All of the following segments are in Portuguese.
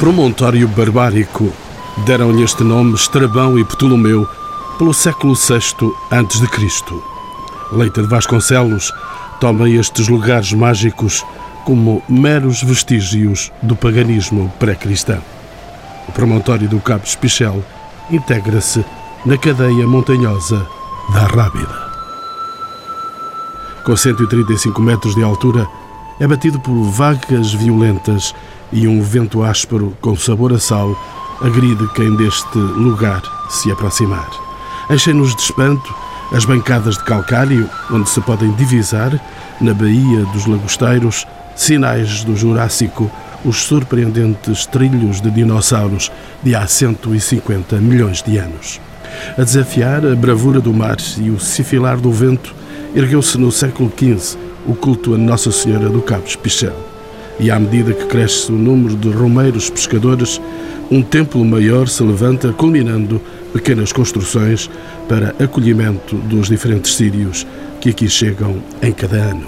promontório barbárico. Deram-lhe este nome Estrabão e Ptolomeu pelo século VI a.C. Leita de Vasconcelos toma estes lugares mágicos como meros vestígios do paganismo pré-cristão. O promontório do Cabo Espichel integra-se na cadeia montanhosa da Rábida. Com 135 metros de altura, é batido por vagas violentas e um vento áspero com sabor a sal agride quem deste lugar se aproximar. Enchem-nos de espanto as bancadas de calcário, onde se podem divisar, na Baía dos Lagosteiros, sinais do Jurássico, os surpreendentes trilhos de dinossauros de há 150 milhões de anos. A desafiar a bravura do mar e o sifilar do vento, ergueu-se no século XV o culto a Nossa Senhora do Cabo Espichel. E à medida que cresce o número de romeiros pescadores, um templo maior se levanta, culminando pequenas construções para acolhimento dos diferentes sírios que aqui chegam em cada ano.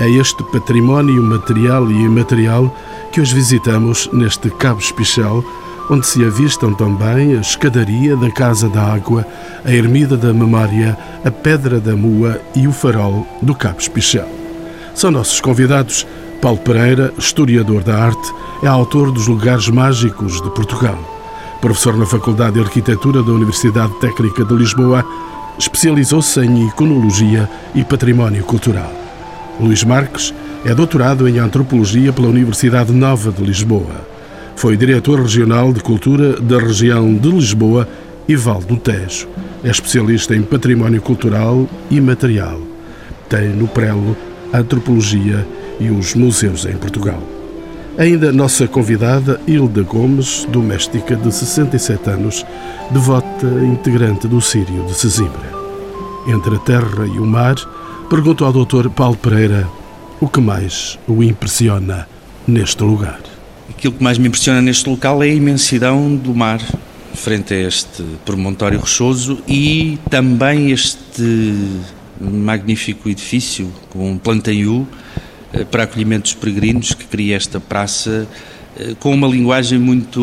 É este património material e imaterial que hoje visitamos neste Cabo Espichel, onde se avistam também a escadaria da Casa da Água, a Ermida da Memória, a Pedra da Mua e o farol do Cabo Espichel. São nossos convidados Paulo Pereira, historiador da arte, é autor dos Lugares Mágicos de Portugal. Professor na Faculdade de Arquitetura da Universidade Técnica de Lisboa, especializou-se em Iconologia e Património Cultural. Luís Marques é doutorado em Antropologia pela Universidade Nova de Lisboa. Foi diretor regional de Cultura da região de Lisboa e Val do Tejo. É especialista em património cultural e material. Tem no prelo Antropologia e os museus em Portugal. Ainda nossa convidada, Hilda Gomes, doméstica de 67 anos, devota integrante do Sírio de Sesimbra. Entre a terra e o mar, pergunto ao Dr. Paulo Pereira o que mais o impressiona neste lugar. Aquilo que mais me impressiona neste local é a imensidão do mar frente a este promontório rochoso e também este magnífico edifício com um plantaiu eh, para acolhimento dos peregrinos que cria esta praça eh, com uma linguagem muito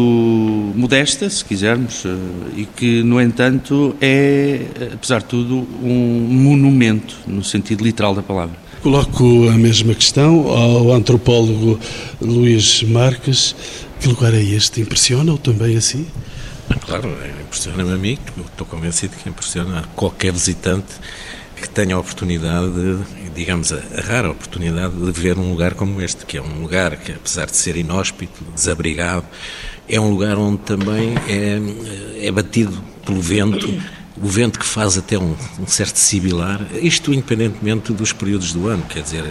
modesta, se quisermos, eh, e que, no entanto, é, apesar de tudo, um monumento, no sentido literal da palavra. Coloco a mesma questão ao antropólogo Luís Marques. Que lugar é este? Impressiona-o também assim? Claro, impressiona-me a mim, estou convencido que impressiona qualquer visitante que tenha a oportunidade, de, digamos, a, rara oportunidade de ver um lugar como este, que é um lugar que, apesar de ser inóspito, desabrigado, é um lugar onde também é, é batido pelo vento, o vento que faz até um, um certo sibilar, isto independentemente dos períodos do ano, quer dizer,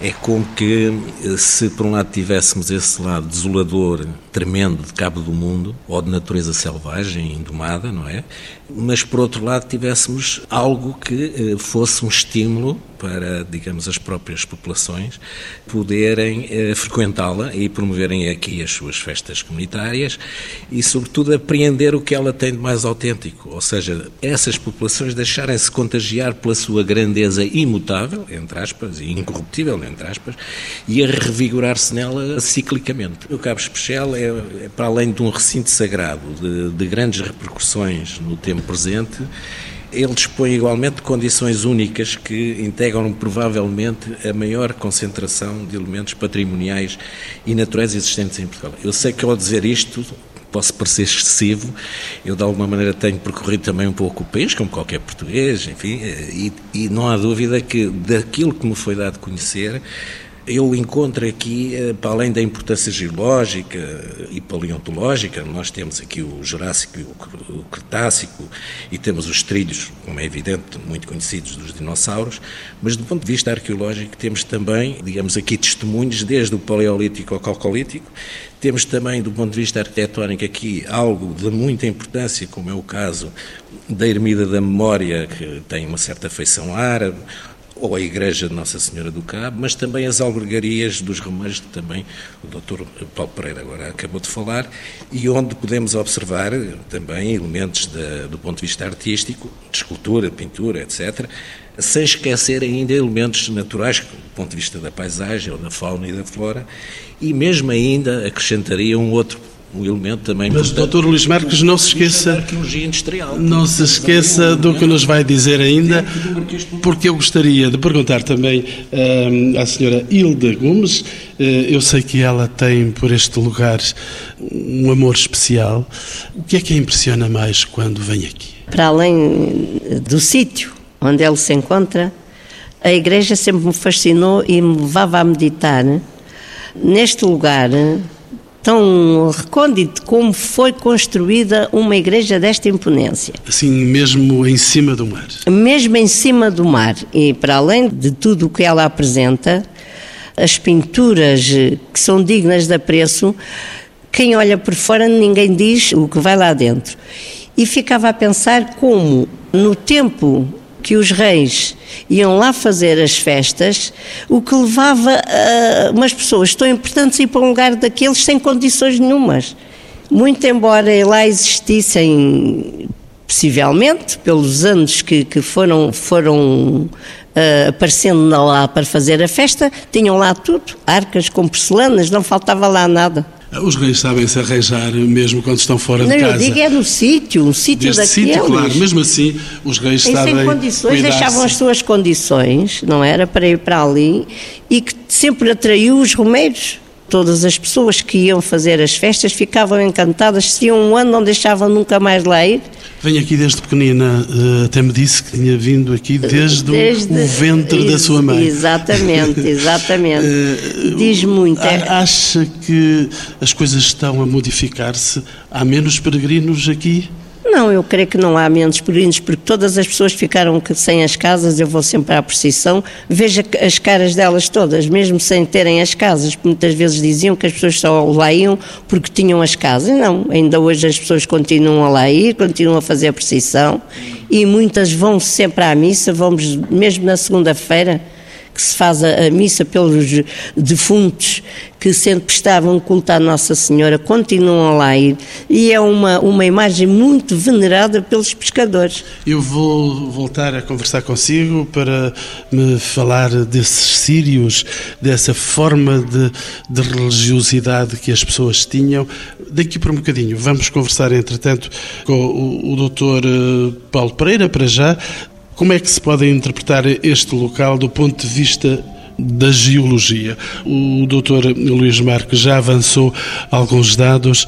é como que se por um lado tivéssemos esse lado desolador, tremendo de cabo do mundo, ou de natureza selvagem, indomada, não é? Mas por outro lado tivéssemos algo que eh, fosse um estímulo para, digamos, as próprias populações poderem eh, frequentá-la e promoverem aqui as suas festas comunitárias e, sobretudo, apreender o que ela tem de mais autêntico, ou seja, essas populações deixarem-se contagiar pela sua grandeza imutável, entre aspas, e incorruptível, entre aspas, e a revigorar-se nela ciclicamente. O Cabo Especial é, é, para além de um recinto sagrado de, de grandes repercussões no tempo presente, ele dispõe igualmente de condições únicas que integram provavelmente a maior concentração de elementos patrimoniais e naturais existentes em Portugal. Eu sei que ao dizer isto posso parecer excessivo, eu de alguma maneira tenho percorrido também um pouco o país, como qualquer português, enfim, e, e não há dúvida que daquilo que me foi dado conhecer, eu encontro aqui, eh, para além da importância geológica e paleontológica, nós temos aqui o Jurássico e o Cretácico e temos os trilhos, como é evidente, muito conhecidos dos dinossauros, mas do ponto de vista arqueológico temos também, digamos aqui, testemunhos desde o Paleolítico ao Calcolítico, temos também, do ponto de vista arquitetónico, aqui algo de muita importância, como é o caso da Ermida da Memória, que tem uma certa feição árabe, ou a Igreja de Nossa Senhora do Cabo, mas também as albergarias dos Romeiros, que também o Dr. Paulo Pereira agora acabou de falar, e onde podemos observar também elementos do ponto de vista artístico, de escultura, de pintura, etc., sem esquecer ainda elementos naturais, do ponto de vista da paisagem ou da fauna e da flora, e mesmo ainda acrescentaria um outro um elemento também Mas, Dr. Luís Marques, não se esqueça. arqueologia industrial. Não se esqueça do que nos vai dizer ainda, porque eu gostaria de perguntar também uh, à senhora Hilda Gomes. Uh, eu sei que ela tem por este lugar um amor especial. O que é que a impressiona mais quando vem aqui? Para além do sítio onde ele se encontra, a igreja sempre me fascinou e me levava a meditar neste lugar tão recôndito como foi construída uma igreja desta imponência. Assim, mesmo em cima do mar? Mesmo em cima do mar. E para além de tudo o que ela apresenta, as pinturas que são dignas de apreço, quem olha por fora ninguém diz o que vai lá dentro. E ficava a pensar como, no tempo que os reis iam lá fazer as festas, o que levava a umas pessoas tão importantes a ir para um lugar daqueles sem condições nenhumas. Muito embora lá existissem, possivelmente, pelos anos que, que foram, foram uh, aparecendo lá para fazer a festa, tinham lá tudo, arcas com porcelanas, não faltava lá nada. Os reis sabem se arranjar mesmo quando estão fora não, de casa. Não, eu digo é no sítio, um sítio daqueles. sítio, claro. Mesmo assim, os reis em sabem sem condições, deixavam as suas condições, não era, para ir para ali, e que sempre atraiu os romeiros. Todas as pessoas que iam fazer as festas ficavam encantadas, se iam um ano não deixavam nunca mais lá ir. Vem aqui desde pequenina, eh, até me disse que tinha vindo aqui desde, desde o ventre da sua mãe. Exatamente, exatamente. Eh, Diz muito. É- acha que as coisas estão a modificar-se? Há menos peregrinos aqui? Não, eu creio que não há menos peregrinos, porque todas as pessoas ficaram sem as casas, eu vou sempre à procissão, vejo as caras delas todas, mesmo sem terem as casas, muitas vezes diziam que as pessoas só lá iam porque tinham as casas. Não, ainda hoje as pessoas continuam a lá ir, continuam a fazer a procissão e muitas vão sempre à missa, vamos mesmo na segunda-feira que se faz a, a missa pelos defuntos que sempre prestavam culto à Nossa Senhora, continuam lá ir, e é uma, uma imagem muito venerada pelos pescadores. Eu vou voltar a conversar consigo para me falar desses sírios, dessa forma de, de religiosidade que as pessoas tinham. Daqui por um bocadinho, vamos conversar, entretanto, com o, o doutor eh, Paulo Pereira, para já, como é que se pode interpretar este local do ponto de vista da geologia? O Dr. Luís Marques já avançou alguns dados.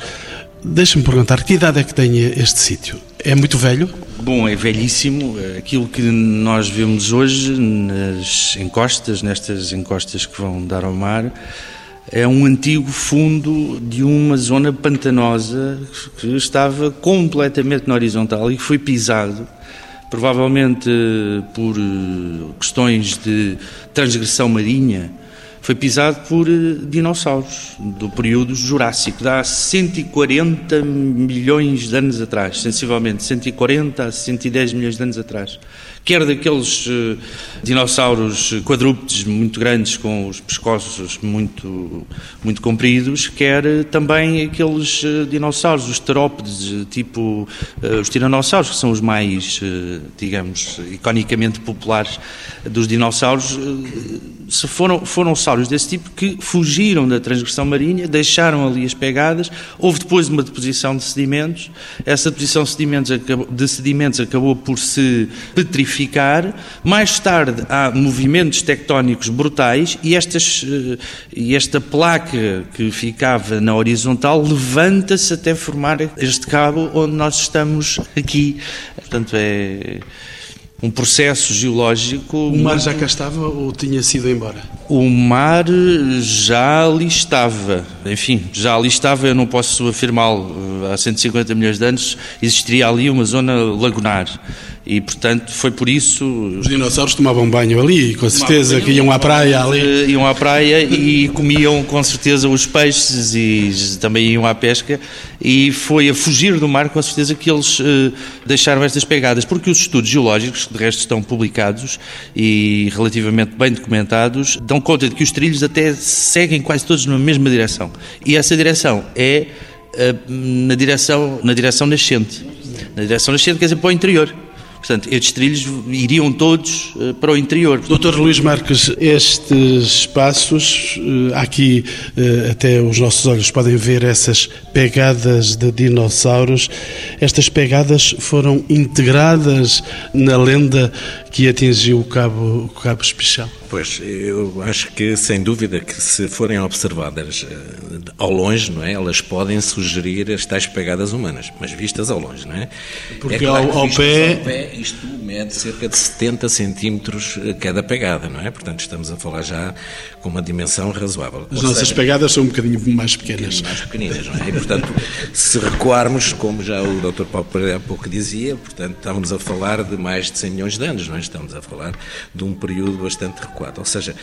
Deixe-me perguntar, que idade é que tem este sítio? É muito velho? Bom, é velhíssimo. Aquilo que nós vemos hoje nas encostas, nestas encostas que vão dar ao mar, é um antigo fundo de uma zona pantanosa que estava completamente na horizontal e que foi pisado provavelmente por eh, questões de transgressão marinha, foi pisado por eh, dinossauros do período Jurássico, de há 140 milhões de anos atrás, sensivelmente 140 a 110 milhões de anos atrás quer daqueles uh, dinossauros quadrúpedes muito grandes com os pescoços muito, muito compridos, quer uh, também aqueles uh, dinossauros, os terópodes, tipo os tiranossauros, que são os mais, digamos, iconicamente populares dos dinossauros, se foram, foram sauros desse tipo que fugiram da transgressão marinha, deixaram ali as pegadas, houve depois uma deposição de sedimentos, essa deposição de sedimentos acabou, de sedimentos acabou por se petrificar mais tarde há movimentos tectónicos brutais e, estas, eh, e esta placa que ficava na horizontal levanta-se até formar este cabo onde nós estamos aqui. Portanto, é um processo geológico. O mar já cá estava ou tinha sido embora? O mar já ali estava. Enfim, já ali estava, eu não posso afirmá-lo. Há 150 milhões de anos existiria ali uma zona lagunar. E, portanto, foi por isso. Os dinossauros tomavam banho ali, com certeza, banho, que iam à praia ali. Eh, iam à praia e comiam com certeza os peixes e também iam à pesca. E foi a fugir do mar, com certeza, que eles uh, deixaram estas pegadas. Porque os estudos geológicos, que de resto estão publicados e relativamente bem documentados, dão conta de que os trilhos até seguem quase todos na mesma direção. E essa direção é uh, na, direção, na direção nascente. Na direção nascente, quer dizer, para o interior. Portanto, estes trilhos iriam todos uh, para o interior. Doutor Luís Marques, estes espaços, uh, aqui uh, até os nossos olhos podem ver essas pegadas de dinossauros. Estas pegadas foram integradas na lenda que atingiu o Cabo, o Cabo. Pois, eu acho que sem dúvida que se forem observadas ao longe, não é? Elas podem sugerir as tais pegadas humanas, mas vistas ao longe, não é? Porque é claro ao, ao pé... ao pé isto mede cerca de 70 centímetros cada pegada, não é? Portanto, estamos a falar já com uma dimensão razoável. As Ou nossas seja, pegadas são um bocadinho mais pequenas. Um mais pequeninas, não é? E, portanto, se recuarmos, como já o Dr. Paulo Pereira há pouco dizia, portanto, estávamos a falar de mais de 100 milhões de anos, não é? Estamos a falar de um período bastante recuado. Ou seja,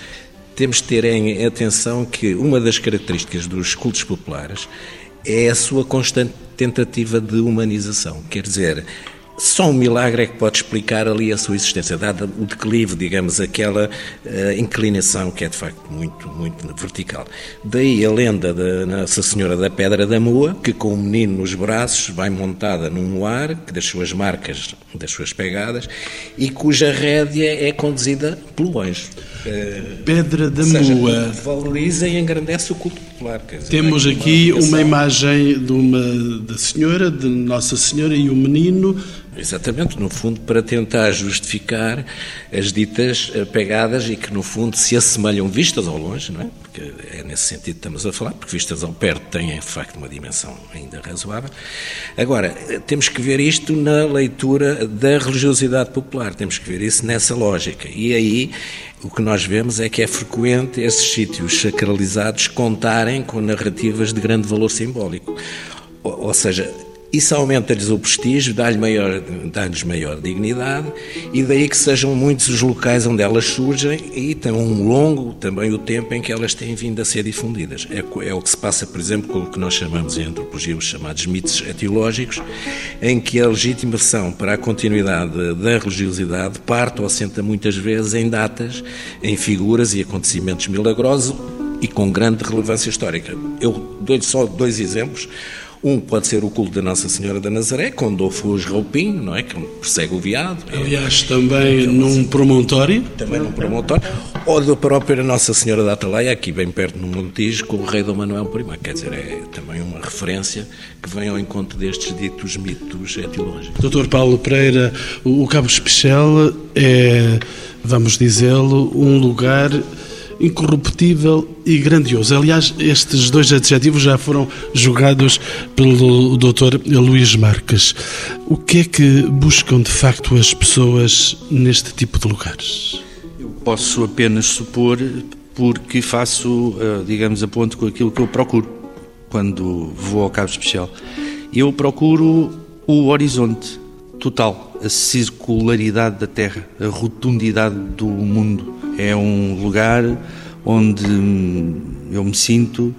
temos de ter em atenção que uma das características dos cultos populares é a sua constante tentativa de humanização. Quer dizer, só um milagre é que pode explicar ali a sua existência, dado o declive, digamos, aquela uh, inclinação que é de facto muito, muito vertical. Daí a lenda da Nossa Senhora da Pedra da Moa, que com o menino nos braços vai montada num moar, que das suas marcas, das suas pegadas, e cuja rédea é conduzida pelo anjo. Uh, Pedra da seja, Moa. Valoriza e engrandece o culto popular. Dizer, Temos aqui uma, uma imagem de uma da Senhora, de Nossa Senhora e o menino Exatamente, no fundo, para tentar justificar as ditas eh, pegadas e que, no fundo, se assemelham vistas ao longe, não é? Porque é nesse sentido que estamos a falar, porque vistas ao perto têm, de facto, uma dimensão ainda razoável. Agora, eh, temos que ver isto na leitura da religiosidade popular, temos que ver isso nessa lógica. E aí, o que nós vemos é que é frequente esses sítios sacralizados contarem com narrativas de grande valor simbólico. Ou, ou seja, isso aumenta-lhes o prestígio, dá-lhes maior, dá maior dignidade e daí que sejam muitos os locais onde elas surgem e tem um longo também o tempo em que elas têm vindo a ser difundidas. É, é o que se passa, por exemplo, com o que nós chamamos em antropologia os chamados mitos etiológicos, em que a legitimação para a continuidade da religiosidade parte ou assenta muitas vezes em datas, em figuras e acontecimentos milagrosos e com grande relevância histórica. Eu dou-lhe só dois exemplos. Um pode ser o culto da Nossa Senhora da Nazaré, com Dofus Roupinho, não é? Que persegue o veado. Aliás, também num promontório. Também num promontório. Ou da própria Nossa Senhora da Atalaia, aqui bem perto no Montijo, com o rei Dom Manuel I. Quer dizer, é também uma referência que vem ao encontro destes ditos mitos etiológicos. Doutor Paulo Pereira, o Cabo Especial é, vamos dizê-lo, um lugar incorruptível e grandioso. Aliás, estes dois adjetivos já foram julgados pelo Dr. Luís Marques. O que é que buscam de facto as pessoas neste tipo de lugares? Eu posso apenas supor, porque faço, eh, digamos, a ponto com aquilo que eu procuro quando vou ao Cabo Especial. Eu procuro o horizonte total, a circularidade da Terra, a rotundidade do mundo é um lugar onde eu me sinto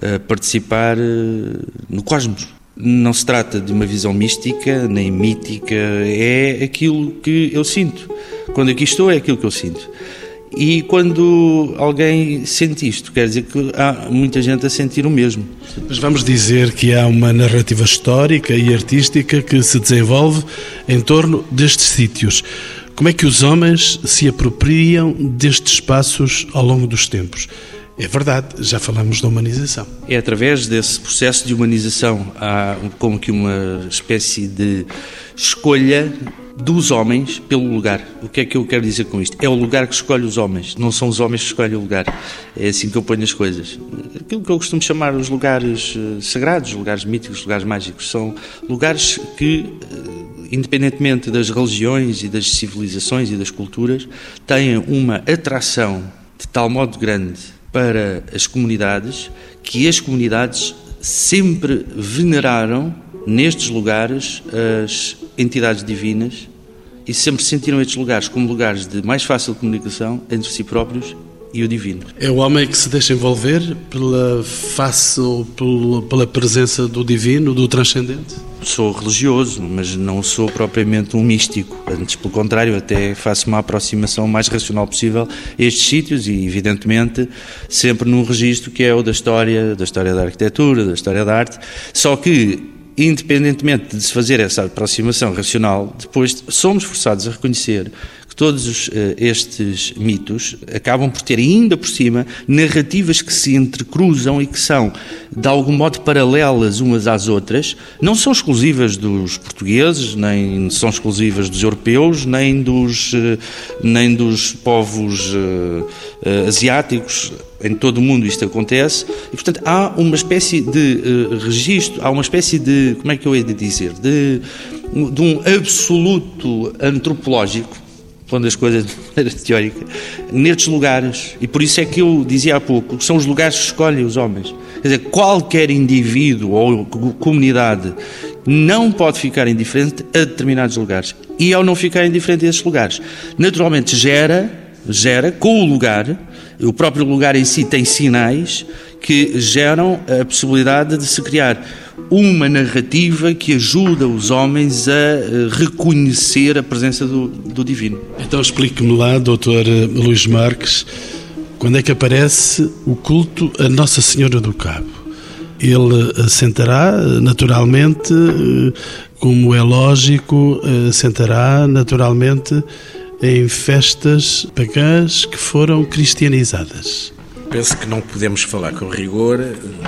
a participar eh, no cosmos. Não se trata de uma visão mística nem mítica, é aquilo que eu sinto. Quando aqui estou, é aquilo que eu sinto. E quando alguém sente isto, quer dizer que há muita gente a sentir o mesmo. Mas vamos dizer que há uma narrativa histórica e artística que se desenvolve em torno destes sítios. Como é que os homens se apropriam destes espaços ao longo dos tempos? É verdade, já falamos da humanização. É através desse processo de humanização, há como que uma espécie de escolha dos homens pelo lugar. O que é que eu quero dizer com isto? É o lugar que escolhe os homens, não são os homens que escolhem o lugar. É assim que eu ponho as coisas. Aquilo que eu costumo chamar os lugares eh, sagrados, lugares míticos, lugares mágicos, são lugares que eh, independentemente das religiões e das civilizações e das culturas, têm uma atração de tal modo grande para as comunidades que as comunidades sempre veneraram nestes lugares as entidades divinas e sempre sentiram estes lugares como lugares de mais fácil comunicação entre si próprios e o divino. É o homem que se deixa envolver pela face ou pela presença do divino, do transcendente? Sou religioso, mas não sou propriamente um místico. Antes, pelo contrário, até faço uma aproximação mais racional possível a estes sítios e, evidentemente, sempre num registro que é o da história, da história da arquitetura, da história da arte. Só que independentemente de se fazer essa aproximação racional, depois somos forçados a reconhecer todos eh, estes mitos acabam por ter ainda por cima narrativas que se entrecruzam e que são de algum modo paralelas umas às outras, não são exclusivas dos portugueses, nem são exclusivas dos europeus, nem dos, eh, nem dos povos uh, asiáticos. Em todo o mundo isto acontece. E, portanto, há uma espécie de uh, registro, há uma espécie de, como é que eu ia dizer, de, de um absoluto antropológico pondo as coisas de maneira teórica, nestes lugares. E por isso é que eu dizia há pouco são os lugares que escolhem os homens. Quer dizer, qualquer indivíduo ou comunidade não pode ficar indiferente a determinados lugares. E ao não ficar indiferente a esses lugares, naturalmente gera, gera com o lugar, o próprio lugar em si tem sinais que geram a possibilidade de se criar uma narrativa que ajuda os homens a eh, reconhecer a presença do, do divino. Então explique-me lá, doutor eh, Luís Marques, quando é que aparece o culto a Nossa Senhora do Cabo? Ele assentará naturalmente, eh, como é lógico, assentará naturalmente em festas pagãs que foram cristianizadas. Penso que não podemos falar com rigor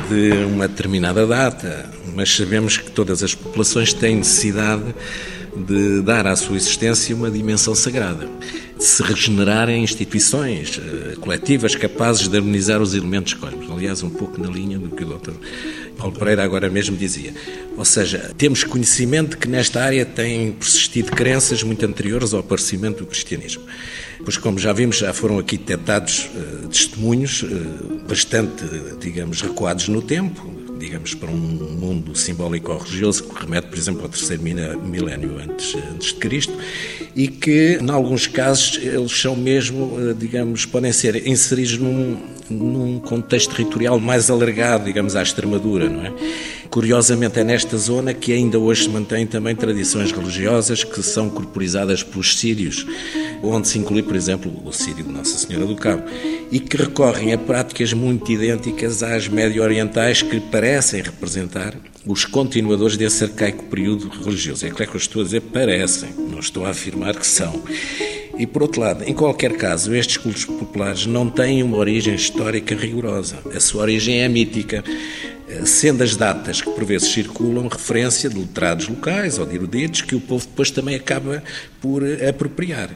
de uma determinada data, mas sabemos que todas as populações têm necessidade de dar à sua existência uma dimensão sagrada, de se regenerarem instituições uh, coletivas capazes de harmonizar os elementos cósmicos. Aliás, um pouco na linha do que o Dr. Paulo Pereira agora mesmo dizia. Ou seja, temos conhecimento que nesta área têm persistido crenças muito anteriores ao aparecimento do cristianismo. Pois, como já vimos, já foram aqui detectados uh, testemunhos uh, bastante, digamos, recuados no tempo, digamos, para um mundo simbólico ou religioso que remete, por exemplo, ao terceiro milénio antes, antes de Cristo e que, em alguns casos, eles são mesmo, eh, digamos, podem ser inseridos num, num contexto territorial mais alargado, digamos, à Extremadura, não é? Curiosamente, é nesta zona que ainda hoje se mantêm também tradições religiosas que são corporizadas pelos sírios, onde se inclui, por exemplo, o sírio de Nossa Senhora do Cabo, e que recorrem a práticas muito idênticas às médio-orientais que parecem representar os continuadores desse arcaico período religioso. É claro que eu estou a dizer parecem, não estou a afirmar que são. E por outro lado, em qualquer caso, estes cultos populares não têm uma origem histórica rigorosa. A sua origem é mítica, sendo as datas que por vezes circulam referência de letrados locais ou de eruditos que o povo depois também acaba por apropriar.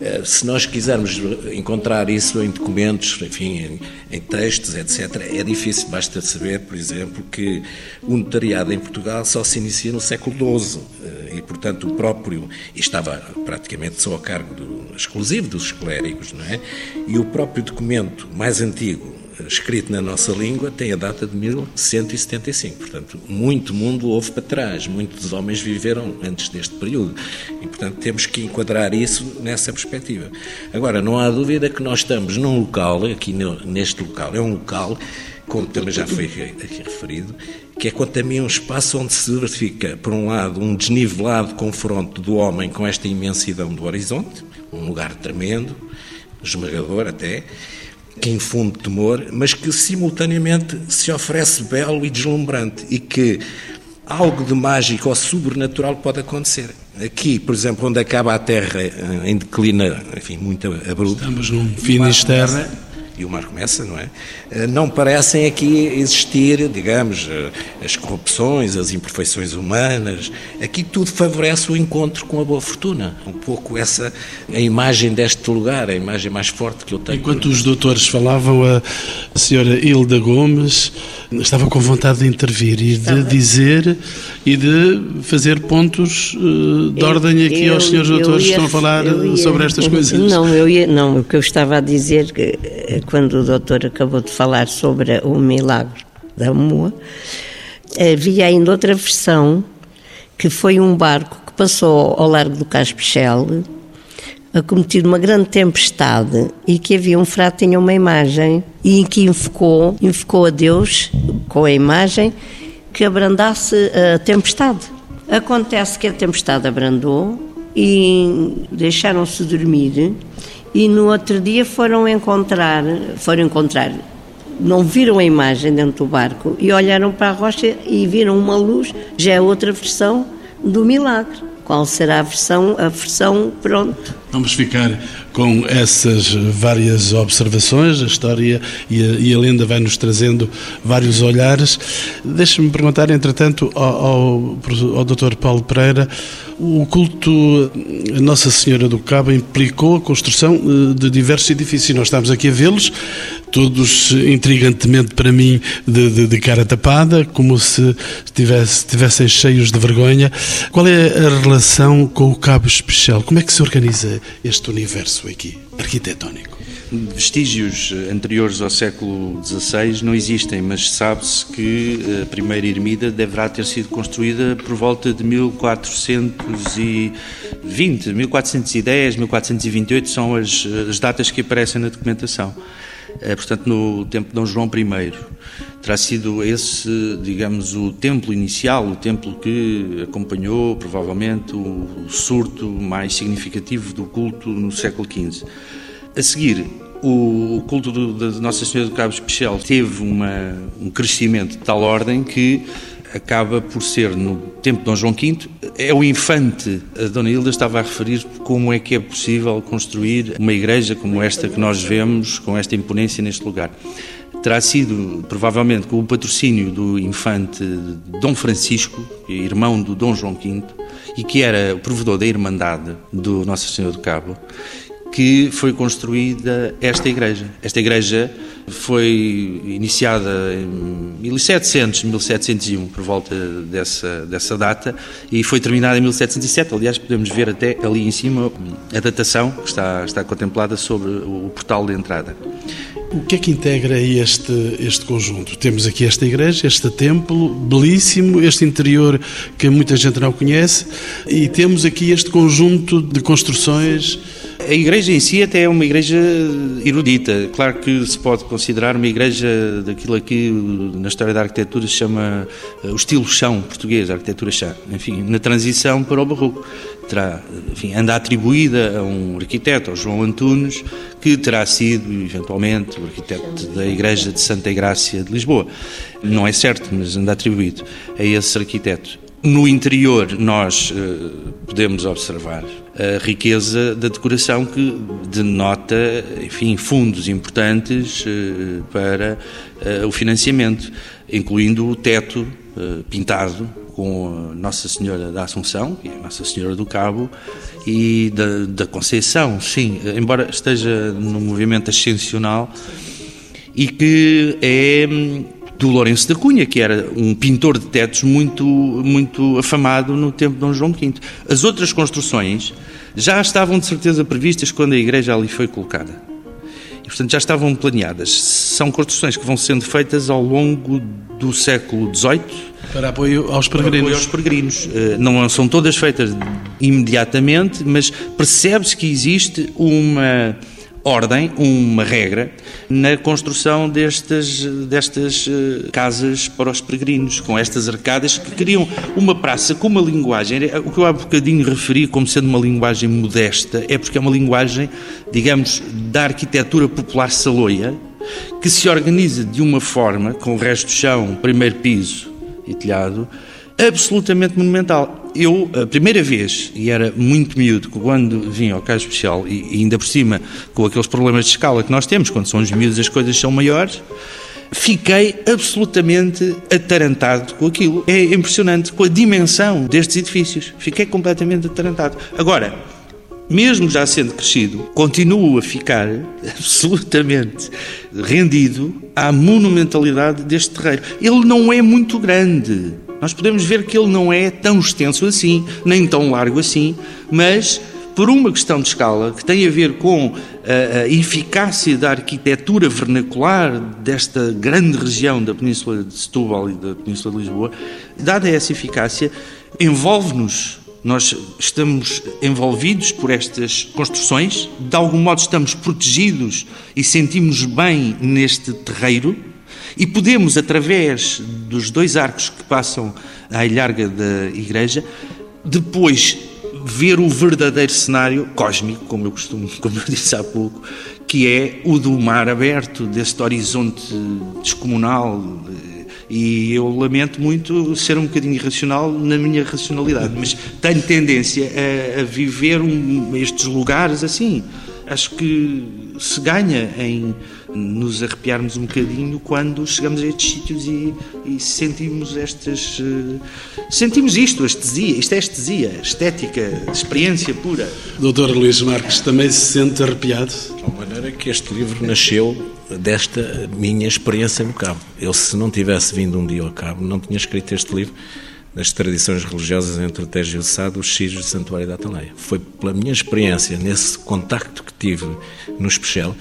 Eh, se nós quisermos encontrar isso em documentos, enfim, em, em, textos, etc., é difícil. Basta saber, por exemplo, que o notariado em Portugal só se inicia no século XII eh, e, portanto, o próprio, estava praticamente só a cargo do, exclusivo dos clérigos, não é? E o próprio documento mais antigo escrito na nossa língua tem a data de 1175. Portanto, muito mundo houve para trás, muitos homens viveram antes deste período. E, portanto, temos que enquadrar isso nessa perspectiva. Agora, não há dúvida que nós estamos num local, aqui neste local, é um local, como também já foi aqui referido, que é quanto a mim um espaço onde se verifica, por um lado, um desnivelado confronto do homem com esta imensidão do horizonte, um lugar tremendo, esmagador até, que infunde temor, mas que simultaneamente se oferece belo e deslumbrante e que algo de mágico ou sobrenatural pode acontecer. Aqui, por exemplo, onde acaba a Terra em declina, enfim, muito abrupto. Estamos num Finisterre e o mar começa, não é? Eh, não parecem aqui existir, digamos, eh, as corrupções, as imperfeições humanas. Aqui tudo favorece o encontro com a boa fortuna. Um pouco essa a imagem deste lugar, a imagem mais forte que eu tenho. Enquanto os doutores falavam, a senhora Hilda Gomes estava com vontade de intervir e de dizer e de fazer pontos uh, de ordem aqui eu, aos senhores doutores que estão a falar ia, sobre estas coisas. Não, eu ia, não, o que eu estava a dizer que quando o doutor acabou de falar sobre o milagre da Moa, havia ainda outra versão que foi um barco que passou ao largo do Caspichel acometido uma grande tempestade e que havia um frato tinha uma imagem e que invocou, invocou a Deus com a imagem que abrandasse a tempestade. Acontece que a tempestade abrandou e deixaram-se dormir e no outro dia foram encontrar, foram encontrar, não viram a imagem dentro do barco e olharam para a rocha e viram uma luz, já é outra versão do milagre. Qual será a versão? A versão pronto. Vamos ficar com essas várias observações, a história e a, e a lenda vai-nos trazendo vários olhares. Deixa-me perguntar, entretanto, ao, ao, ao Dr. Paulo Pereira, o culto Nossa Senhora do Cabo implicou a construção eh, de diversos edifícios. Nós estamos aqui a vê-los, todos intrigantemente para mim de, de, de cara tapada, como se tivesse, estivessem cheios de vergonha. Qual é a relação com o Cabo Especial? Como é que se organiza este universo aqui, arquitetónico? Vestígios anteriores ao século XVI não existem, mas sabe-se que a primeira ermida deverá ter sido construída por volta de 1420, 1410, 1428 são as, as datas que aparecem na documentação. É, portanto, no tempo de Dom João I. Terá sido esse, digamos, o templo inicial, o templo que acompanhou, provavelmente, o surto mais significativo do culto no século XV. A seguir, o culto da Nossa Senhora do Cabo Especial teve uma, um crescimento de tal ordem que acaba por ser, no tempo de Dom João V, é o infante. A Dona Hilda estava a referir como é que é possível construir uma igreja como esta que nós vemos, com esta imponência neste lugar. Terá sido, provavelmente, com o patrocínio do infante Dom Francisco, irmão do Dom João V, e que era o provedor da Irmandade do Nossa Senhora do Cabo, que foi construída esta igreja. Esta igreja foi iniciada em 1700, 1701, por volta dessa, dessa data, e foi terminada em 1707. Aliás, podemos ver até ali em cima a datação que está, está contemplada sobre o portal de entrada. O que é que integra este, este conjunto? Temos aqui esta igreja, este templo belíssimo, este interior que muita gente não conhece, e temos aqui este conjunto de construções a igreja em si até é uma igreja erudita. Claro que se pode considerar uma igreja daquilo aqui na história da arquitetura se chama eh, o estilo chão português, a arquitetura chão. Enfim, na transição para o barroco. Terá, enfim, anda atribuída a um arquiteto, ao João Antunes, que terá sido, eventualmente, o arquiteto da Igreja de Santa Igrácia de Lisboa. Não é certo, mas anda atribuído a esse arquiteto. No interior, nós uh, podemos observar a riqueza da decoração que denota, enfim, fundos importantes uh, para uh, o financiamento, incluindo o teto pintado com Nossa Senhora da Assunção, e Nossa Senhora do Cabo, e da, da Conceição, sim, embora esteja num movimento ascensional e que é do Lourenço da Cunha, que era um pintor de tetos muito, muito afamado no tempo de Dom João V. As outras construções já estavam de certeza previstas quando a igreja ali foi colocada. E, portanto, já estavam planeadas. São construções que vão sendo feitas ao longo do século XVIII. Para apoio aos peregrinos. Apoio aos peregrinos. Eh, não são todas feitas imediatamente, mas percebe-se que existe uma ordem, uma regra, na construção destas, destas eh, casas para os peregrinos, com estas arcadas que criam uma praça com uma linguagem. O que eu há bocadinho referi como sendo uma linguagem modesta é porque é uma linguagem, digamos, da arquitetura popular saloia, que se organiza de uma forma, com o resto do chão, primeiro piso e telhado, absolutamente monumental. Eu, a primeira vez, e era muito miúdo, quando vim ao caso especial, e, ainda por cima com aqueles problemas de escala que nós temos, quando são os miúdos as coisas são maiores, fiquei absolutamente atarantado com aquilo. É impressionante, com a dimensão destes edifícios. Fiquei completamente atarantado. Agora, mesmo já sendo crescido, continuo a ficar absolutamente rendido à monumentalidade deste terreiro. Ele não é muito grande nós podemos ver que ele não é tão extenso assim, nem tão largo assim, mas por uma questão de escala que tem a ver com a, a eficácia da arquitetura vernacular desta grande região da Península de Setúbal e da Península de Lisboa, dada essa eficácia, envolve-nos. Nós estamos envolvidos por estas construções, de algum modo estamos protegidos e sentimos bem neste terreiro e podemos, através dos dois arcos que passam à ilharga da igreja, depois ver o verdadeiro cenário cósmico, como eu costumo, como eu disse há pouco, que é o do mar aberto, deste horizonte descomunal e eu lamento muito ser um bocadinho irracional na minha racionalidade, mas tenho tendência a, a viver um, estes lugares assim. Acho que se ganha em nos arrepiarmos um bocadinho quando chegamos a estes sítios e, e sentimos estas. Uh, sentimos isto, estesia, isto é estesia, estética, experiência pura. Doutor Luís Marques também se sente arrepiado? De maneira que este livro nasceu desta minha experiência no Cabo. Eu, se não tivesse vindo um dia ao Cabo, não tinha escrito este livro das tradições religiosas entre o Tejo e o Sado, os Sírios do Santuário da Ataleia. Foi pela minha experiência, nesse contacto que tive no Especial,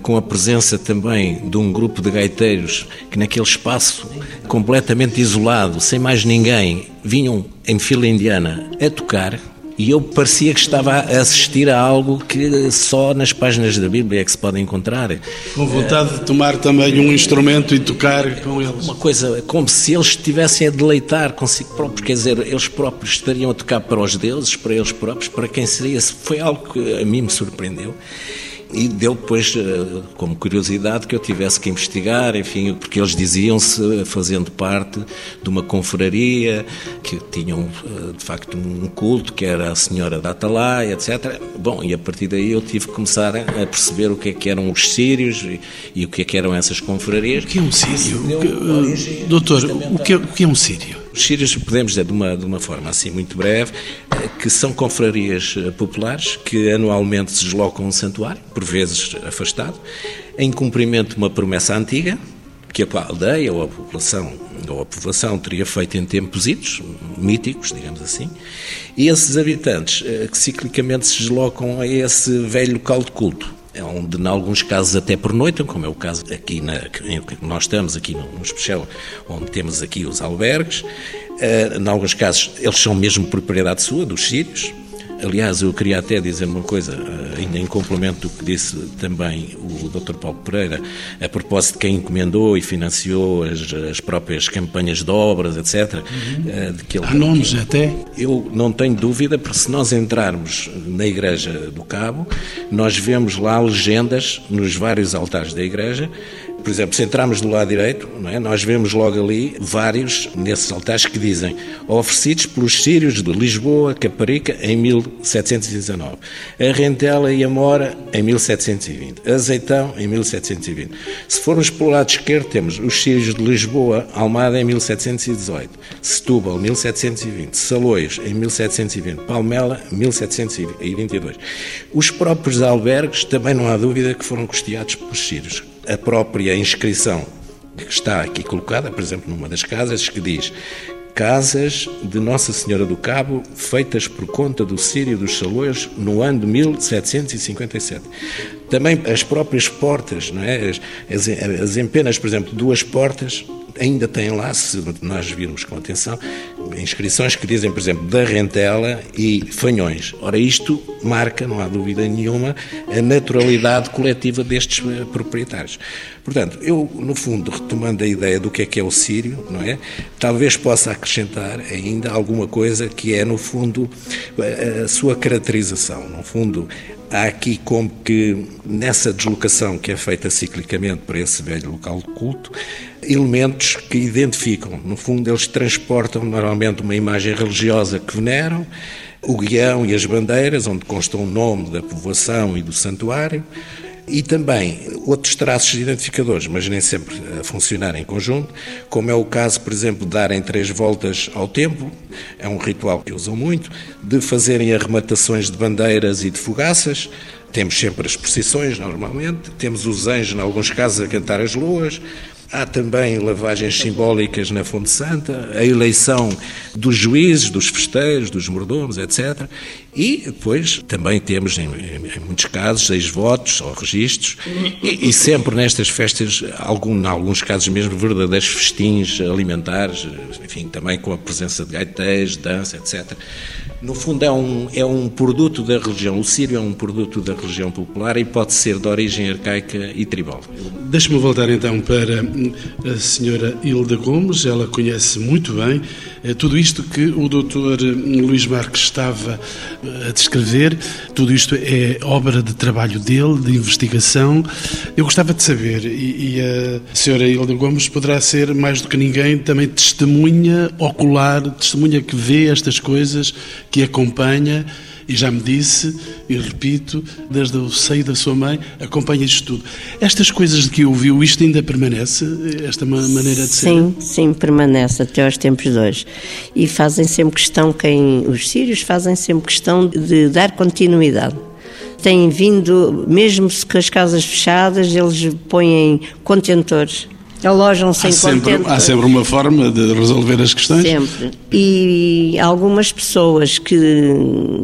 com a presença também de um grupo de gaiteiros que naquele espaço completamente isolado, sem mais ninguém, vinham em fila indiana a tocar, e eu parecia que estava a assistir a algo que só nas páginas da Bíblia é que se pode encontrar. Com vontade de tomar também um instrumento e tocar com eles. Uma coisa, como se eles estivessem a deleitar consigo próprios, quer dizer, eles próprios estariam a tocar para os deuses, para eles próprios, para quem seria. Foi algo que a mim me surpreendeu e deu depois eh, como curiosidade que eu tivesse que investigar, enfim, porque eles diziam-se fazendo parte de uma confraria que tinham eh, de facto um culto que era a Senhora da Atalaia, etc. Bom, e a partir daí eu tive que começar a perceber o que é que eram os sírios e, e o que é que eram essas confrarias. O que é um sírio? Que, doutor, o que, é, o que é um sírio? Os sírios, podemos dizer de uma, de uma forma assim muito breve, eh, que são confrarias eh, populares que anualmente se deslocam a um santuário, por vezes afastado, em cumprimento de uma promessa antiga, que a aldeia ou a população ou a povoação teria feito em tempos idos, míticos, digamos assim, e esses habitantes eh, que ciclicamente se deslocam a esse velho local de culto onde, em alguns casos, até por noite, como é o caso aqui na, nós estamos, aqui no, no especial, onde temos aqui os albergues. Uh, em alguns casos, eles são mesmo propriedade sua, dos sírios, Aliás, eu queria até dizer uma coisa, eh, ainda em complemento do que disse também o Dr. Paulo Pereira, a propósito de quem encomendou e financiou as, as próprias campanhas de obras, etc. Uhum. De que ele, Há nomes até? Eu não tenho dúvida, porque se nós entrarmos na Igreja do Cabo, nós vemos lá legendas nos vários altares da Igreja por exemplo, se entrarmos do lado direito, é? nós vemos logo ali vários nesses altares que dizem oferecidos pelos sírios de Lisboa, Caparica, em 1719, a Rentela e a Mora, em 1720, Azeitão, em 1720. Se formos pelo lado esquerdo, temos os sírios de Lisboa, Almada, em 1718, Setúbal, 1720, Saloios, em 1720, Palmela, 1722. Os próprios albergues, também não há dúvida que foram custeados pelos sírios a própria inscrição que está aqui colocada, por exemplo, numa das casas, que diz Casas de Nossa Senhora do Cabo, feitas por conta do Sírio dos Saloios no ano de 1757. Também as próprias portas, não é? as, as, as empenas, por exemplo, duas portas ainda têm lá, se nós virmos com atenção, inscrições que dizem, por exemplo, da Rentela e Fanhões. Ora, isto marca, não há dúvida nenhuma, a naturalidade coletiva destes eh, proprietários. Portanto, eu, no fundo, retomando a ideia do que é que é o Sírio, não é? Talvez possa acrescentar ainda alguma coisa que é, no fundo, a sua caracterização. No fundo, há aqui como que nessa deslocação que é feita ciclicamente para esse velho local de culto, elementos que identificam, no fundo eles transportam normalmente uma imagem religiosa que veneram, o guião e as bandeiras, onde consta o nome da povoação e do santuário, e também outros traços identificadores, mas nem sempre a funcionar em conjunto, como é o caso, por exemplo, de darem três voltas ao templo, é um ritual que usam muito, de fazerem arrematações de bandeiras e de fogaças, temos sempre as procissões, normalmente, temos os anjos, em alguns casos, a cantar as luas, Há também lavagens simbólicas na Fonte Santa, a eleição dos juízes, dos festeiros, dos mordomos, etc. E depois também temos, em, em muitos casos, ex-votos ou registros, e, e, sempre nestas festas, algum, em alguns casos mesmo, verdadeiros festins alimentares, enfim, também com a presença de gaiteiros, dança, etc. No fundo, é um, é um produto da religião. O sírio é um produto da religião popular e pode ser de origem arcaica e tribal. Deixe-me voltar então para a senhora Hilda Gomes. Ela conhece muito bem eh, tudo isto que o doutor hum, Luís Marques estava eh, a descrever. Tudo isto é obra de trabalho dele, de investigação. Eu gostava de saber, e, e a senhora Hilda Gomes poderá ser, mais do que ninguém, também testemunha ocular, testemunha que vê estas coisas que acompanha e já me disse, e repito, desde o seio da sua mãe, acompanha isto tudo. Estas coisas de que ouviu, isto ainda permanece? Esta maneira de ser? Sim, sim, permanece até aos tempos de hoje. E fazem sempre questão, quem, os sírios fazem sempre questão de dar continuidade têm vindo, mesmo com as casas fechadas, eles põem contentores alojam-se em sempre, Há sempre uma forma de resolver as questões? Sempre. E algumas pessoas que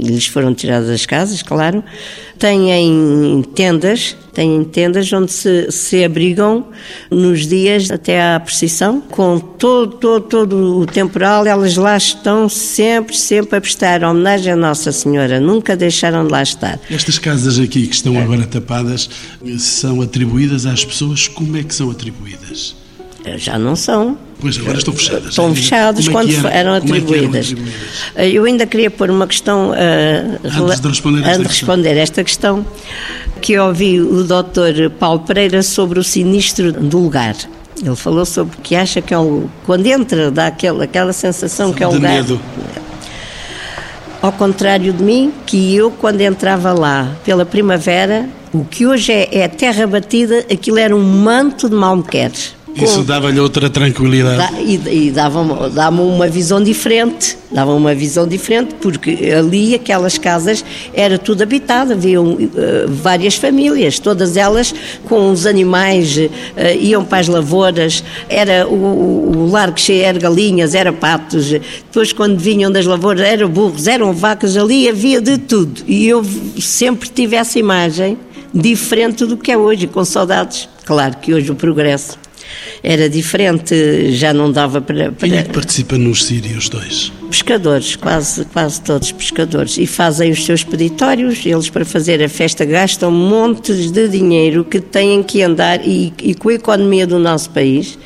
lhes foram tiradas das casas, claro, têm tendas, têm tendas onde se, se abrigam nos dias até à precisão, com todo, todo, todo o temporal, elas lá estão sempre, sempre a prestar homenagem à Nossa Senhora, nunca deixaram de lá estar. Estas casas aqui que estão agora tapadas são atribuídas às pessoas, como é que são atribuídas? Já não são. Pois agora estão fechadas. Estão fechadas é quando era? eram, atribuídas. É eram. Eu ainda queria pôr uma questão. Uh, antes de responder, esta, antes questão. responder esta questão, que eu ouvi o Dr. Paulo Pereira sobre o sinistro do lugar. Ele falou sobre que acha que é um, quando entra dá aquela, aquela sensação que é um lugar. Medo. Ao contrário de mim, que eu quando entrava lá pela primavera, o que hoje é, é terra batida, aquilo era um manto de malmequeres isso dava-lhe outra tranquilidade. Da, e, e dava-me dava uma visão diferente, dava uma visão diferente, porque ali aquelas casas era tudo habitado, havia uh, várias famílias, todas elas com os animais, uh, iam para as lavouras, era o, o largo cheio, era galinhas, era patos, depois quando vinham das lavouras eram burros, eram vacas, ali havia de tudo. E eu sempre tive essa imagem diferente do que é hoje, com saudades. Claro que hoje o progresso era diferente, já não dava para. para... Quem é que participa nos Sírios dois? Pescadores, quase, quase todos pescadores. E fazem os seus peditórios, eles para fazer a festa gastam montes de dinheiro que têm que andar e, e com a economia do nosso país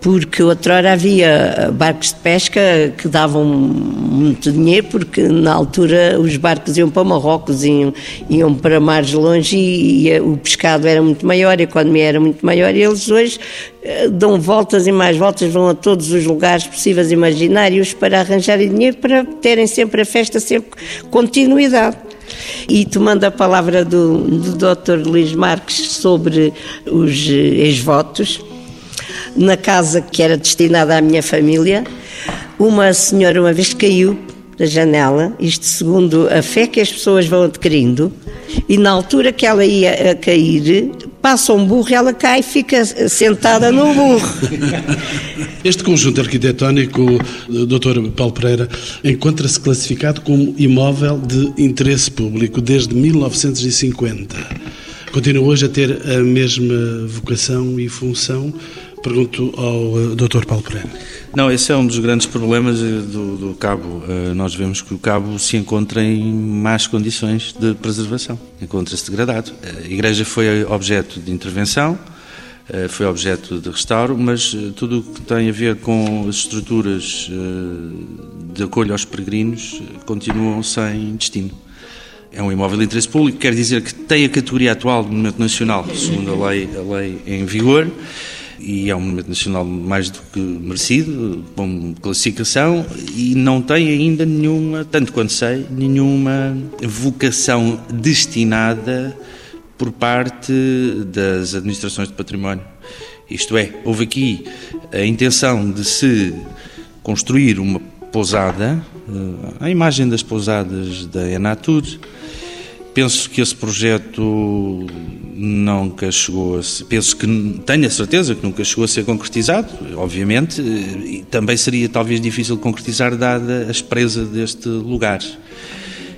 porque outrora havia barcos de pesca que davam muito dinheiro, porque na altura os barcos iam para Marrocos, iam, iam para mares longe e, e, o pescado era muito maior, a economia era muito maior, e eles hoje eh, dão voltas e mais voltas, vão a todos os lugares possíveis imaginários para arranjarem dinheiro, para terem sempre a festa, sempre continuidade. E tomando a palavra do, do Dr. Luís Marques sobre os eh, ex-votos, na casa que era destinada à minha família, uma senhora uma vez caiu da janela, isto segundo a fé que as pessoas vão adquirindo, e na altura que ela ia cair, passa um burro e ela cai e fica sentada no burro. Este conjunto arquitetónico, Dr. Paulo Pereira, encontra-se classificado como imóvel de interesse público desde 1950. Continua hoje a ter a mesma vocação e função Pergunto ao eh, Dr. Paulo Pereira. Não, esse é um dos grandes problemas eh, do, do Cabo. Uh, nós vemos que o Cabo se encontra em más condições de preservação, encontra-se degradado. A igreja foi objeto de intervenção, foi objeto de restauro, mas tudo o que tem a ver com as estruturas de acolho aos peregrinos continuam sem destino. É um imóvel de interesse público, quer dizer que tem a categoria atual do Monumento Nacional, segundo a lei, a lei em vigor, e é um monumento nacional mais do que merecido, com classificação, e não tem ainda nenhuma, tanto quanto sei, nenhuma vocação destinada por parte das administrações de património. Isto é, houve aqui a intenção de se construir uma pousada, eh, a imagem das pousadas da Enatur, Penso que esse projeto nunca chegou a ser, penso que tenho a certeza que nunca chegou a ser concretizado, obviamente, e também seria talvez difícil concretizar dada a espresa deste lugar.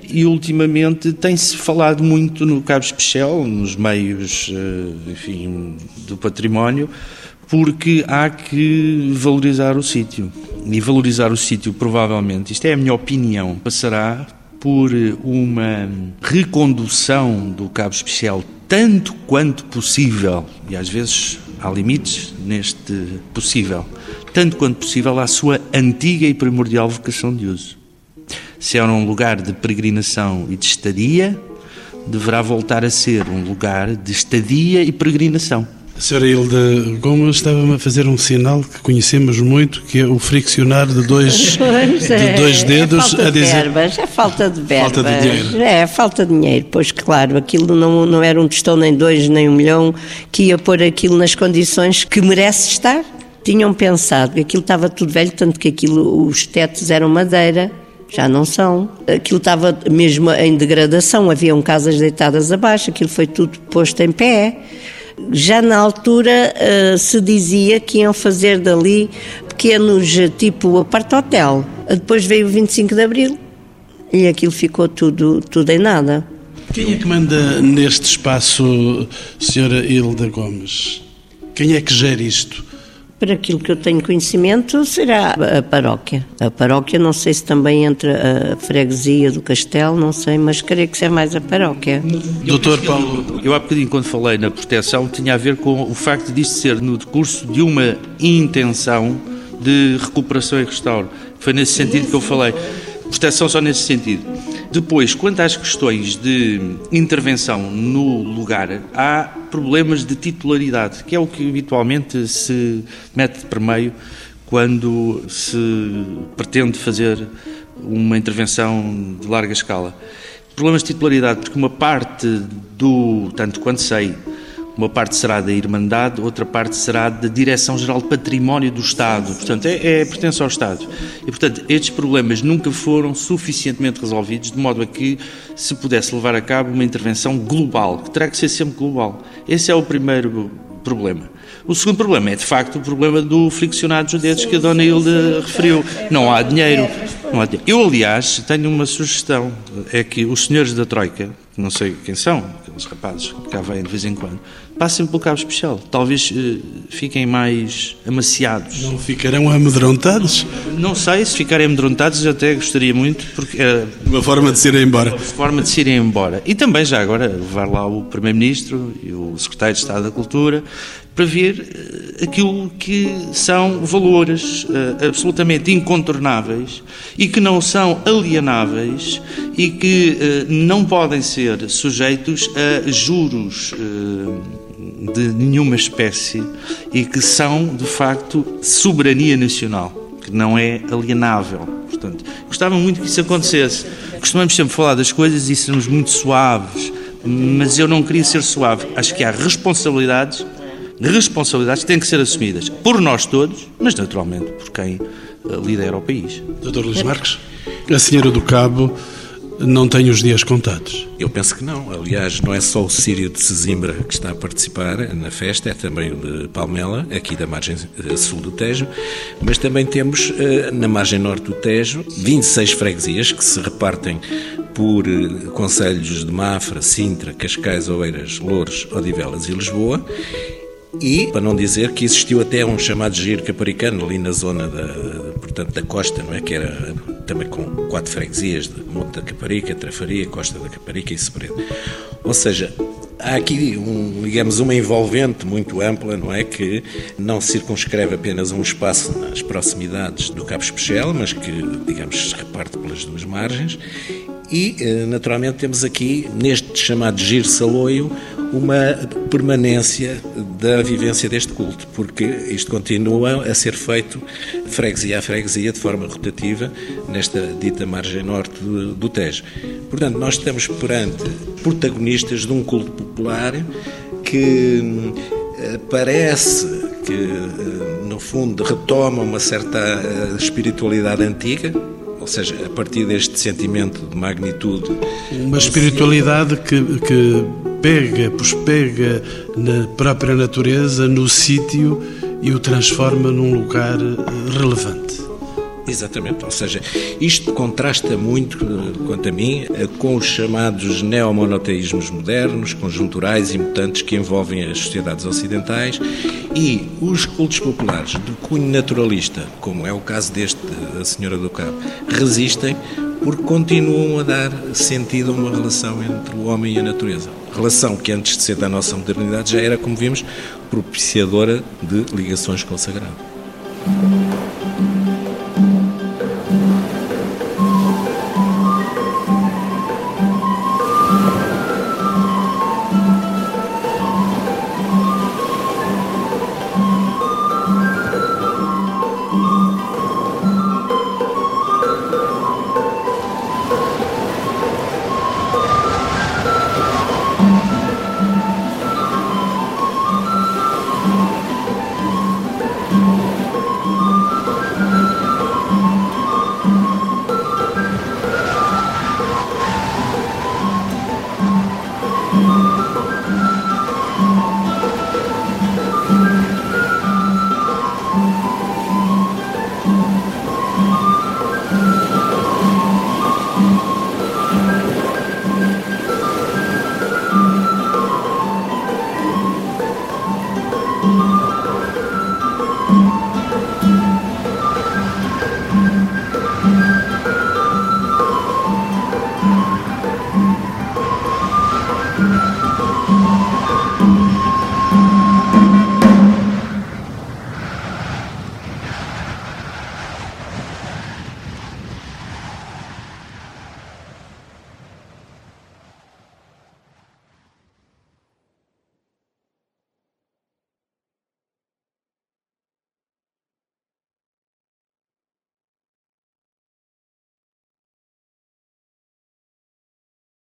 E ultimamente tem-se falado muito no Cabo Especial, nos meios, eh, enfim, do património, porque há que valorizar o sítio. E valorizar o sítio, provavelmente, isto é a minha opinião, passará por uma recondução do cabo especial tanto quanto possível, e às vezes há limites neste possível, tanto quanto possível à sua antiga e primordial vocação de uso. Se era um lugar de peregrinação e de estadia, deverá voltar a ser um lugar de estadia e peregrinação. A senhora Hilda Gomes estava-me a fazer um sinal que conhecemos muito, que é o friccionar de dois, de dois dedos é falta a dizer. De verbas, é falta de verbas. Falta de dinheiro. É, falta de dinheiro. Pois claro, aquilo não, não era um tostão, nem dois, nem um milhão, que ia pôr aquilo nas condições que merece estar. Tinham pensado que aquilo estava tudo velho, tanto que aquilo, os tetos eram madeira, já não são. Aquilo estava mesmo em degradação, haviam casas deitadas abaixo, aquilo foi tudo posto em pé. Já na altura uh, se dizia que iam fazer dali pequenos, tipo apart-hotel. Depois veio o 25 de Abril e aquilo ficou tudo, tudo em nada. Quem é que manda neste espaço, senhora Hilda Gomes? Quem é que gera isto? Por aquilo que eu tenho conhecimento, será a paróquia. A paróquia, não sei se também entra a freguesia do castelo, não sei, mas creio que seja mais a paróquia. Doutor Paulo. Eu há bocadinho, quando falei na proteção, tinha a ver com o facto disto ser no decurso de uma intenção de recuperação e restauro. Foi nesse sentido que eu falei. Proteção só nesse sentido. Depois, quanto às questões de intervenção no lugar, há problemas de titularidade, que é o que habitualmente se mete por meio quando se pretende fazer uma intervenção de larga escala. Problemas de titularidade, porque uma parte do, tanto quanto sei, uma parte será da Irmandade, outra parte será da Direção-Geral de Património do Estado. Portanto, é, é, pertence ao Estado. E, portanto, estes problemas nunca foram suficientemente resolvidos, de modo a que se pudesse levar a cabo uma intervenção global, que terá que ser sempre global. Esse é o primeiro problema. O segundo problema é, de facto, o problema do friccionado dos dedos que a Dona Hilda referiu. Não há dinheiro. Não há dinheiro. Eu, aliás, tenho uma sugestão. É que os senhores da Troika, não sei quem são, aqueles rapazes que cá vêm de vez em quando, passem pelo cabo especial. Talvez eh, fiquem mais amaciados. Não ficarão amedrontados? Não sei, se ficarem amedrontados até gostaria muito, porque é Uma forma de se ir embora. uma forma de se irem embora. E também já agora levar lá o Primeiro-Ministro e o Secretário de Estado da Cultura para ver eh, aquilo que são valores eh, absolutamente incontornáveis e que não são alienáveis e que não podem ser sujeitos a juros de nenhuma espécie e que são, de facto, soberania nacional, que não é alienável. Portanto, gostava muito que isso acontecesse. Costumamos sempre falar das coisas e sermos muito suaves, mas eu não queria ser suave. Acho que há responsabilidades, responsabilidades que têm que ser assumidas por nós todos, mas naturalmente por quem eh, lidera o país. Doutor Luís Marques? A senhora do Cabo não tem os dias contados. Eu penso que não. Aliás, não é só o Sírio de Sesimbra que está a participar na festa, é também o de Palmela, aqui da margem eh, sul do Tejo, mas também temos eh, na margem norte do Tejo 26 freguesias que se repartem por eh, conselhos de Mafra, Sintra, Cascais, Oeiras, Louros, Odivelas e Lisboa. E, para não dizer que existiu até um chamado giro caparicano ali na zona da, portanto, da costa, não é? que era também com quatro freguesias, de Monte da Caparica, Trafaria, Costa da Caparica e Sebredo. Ou seja, há aqui, um, digamos, uma envolvente muito ampla, não é? Que não circunscreve apenas um espaço nas proximidades do Cabo Especial, mas que, digamos, se reparte pelas duas margens. E, eh, naturalmente, temos aqui, neste chamado giro saloio, uma permanência da vivência deste culto, porque isto continua a ser feito freguesia a freguesia, de forma rotativa, nesta dita margem norte do, do Tejo. Portanto, nós estamos perante protagonistas de um culto popular que eh, parece que, eh, no fundo, retoma uma certa espiritualidade antiga, ou seja, a partir deste sentimento de magnitude. Uma espiritualidade que, que pega, pois pega na própria natureza, no sítio e o transforma num lugar eh, relevante. Exatamente, ou seja, isto contrasta muito, quanto a mim, com os chamados neomonoteísmos modernos, conjunturais e mutantes que envolvem as sociedades ocidentais e os cultos populares de cunho naturalista, como é o caso deste da Senhora do Cabo, resistem porque continuam a dar sentido a uma relação entre o homem e a natureza. Relação que antes de ser da nossa modernidade já era, como vimos, propiciadora de ligações com o sagrado.